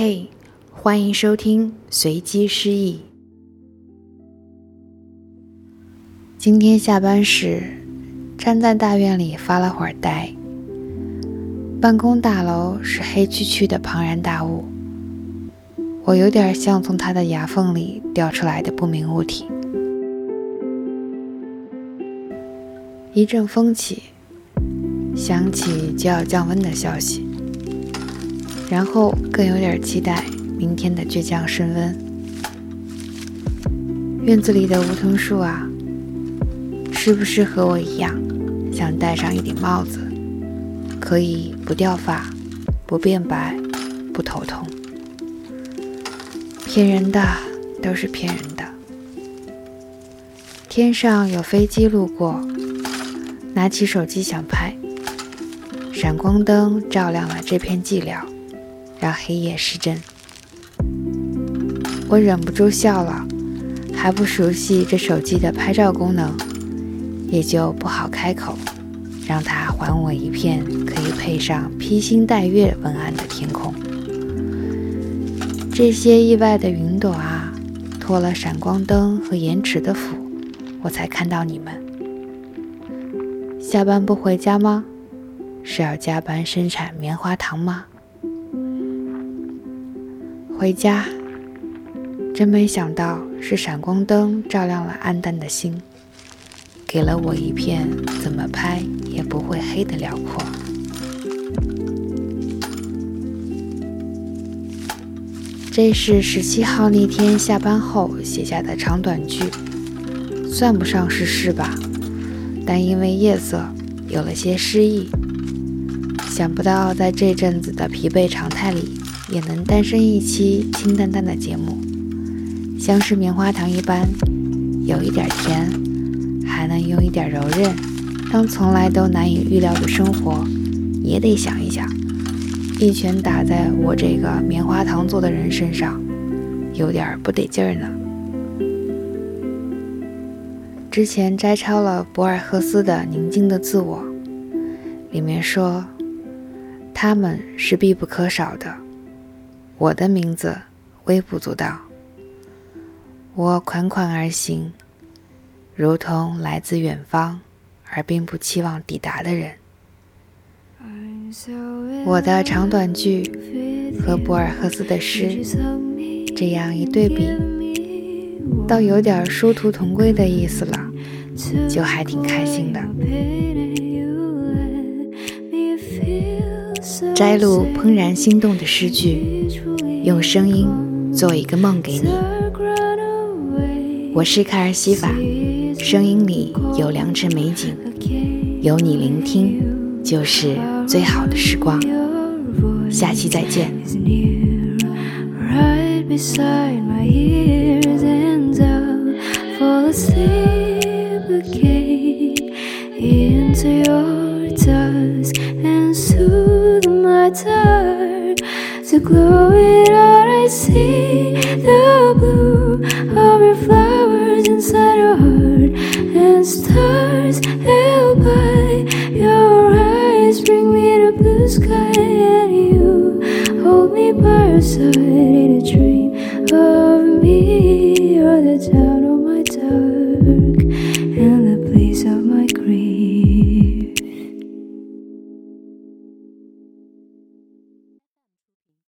嘿，欢迎收听随机失忆。今天下班时，站在大院里发了会儿呆。办公大楼是黑黢黢的庞然大物，我有点像从它的牙缝里掉出来的不明物体。一阵风起，响起就要降温的消息。然后更有点期待明天的倔强升温。院子里的梧桐树啊，是不是和我一样，想戴上一顶帽子，可以不掉发、不变白、不头痛？骗人的都是骗人的。天上有飞机路过，拿起手机想拍，闪光灯照亮了这片寂寥。让黑夜失真，我忍不住笑了。还不熟悉这手机的拍照功能，也就不好开口，让它还我一片可以配上披星戴月文案的天空。这些意外的云朵啊，托了闪光灯和延迟的福，我才看到你们。下班不回家吗？是要加班生产棉花糖吗？回家，真没想到是闪光灯照亮了暗淡的心，给了我一片怎么拍也不会黑的辽阔。这是十七号那天下班后写下的长短句，算不上是诗吧，但因为夜色有了些诗意。想不到在这阵子的疲惫常态里。也能诞生一期清淡淡的节目，像是棉花糖一般，有一点甜，还能有一点柔韧，当从来都难以预料的生活也得想一想，一拳打在我这个棉花糖做的人身上，有点不得劲儿呢。之前摘抄了博尔赫斯的《宁静的自我》，里面说，他们是必不可少的。我的名字微不足道，我款款而行，如同来自远方而并不期望抵达的人。我的长短句和博尔赫斯的诗这样一对比，倒有点殊途同归的意思了，就还挺开心的。摘录怦然心动的诗句，用声音做一个梦给你。我是卡尔西法，声音里有良辰美景，有你聆听就是最好的时光。下期再见。To glow it out I see the blue of your flowers inside your heart. And stars held by your eyes Bring me to blue sky and you Hold me by your side in a dream of me You're the town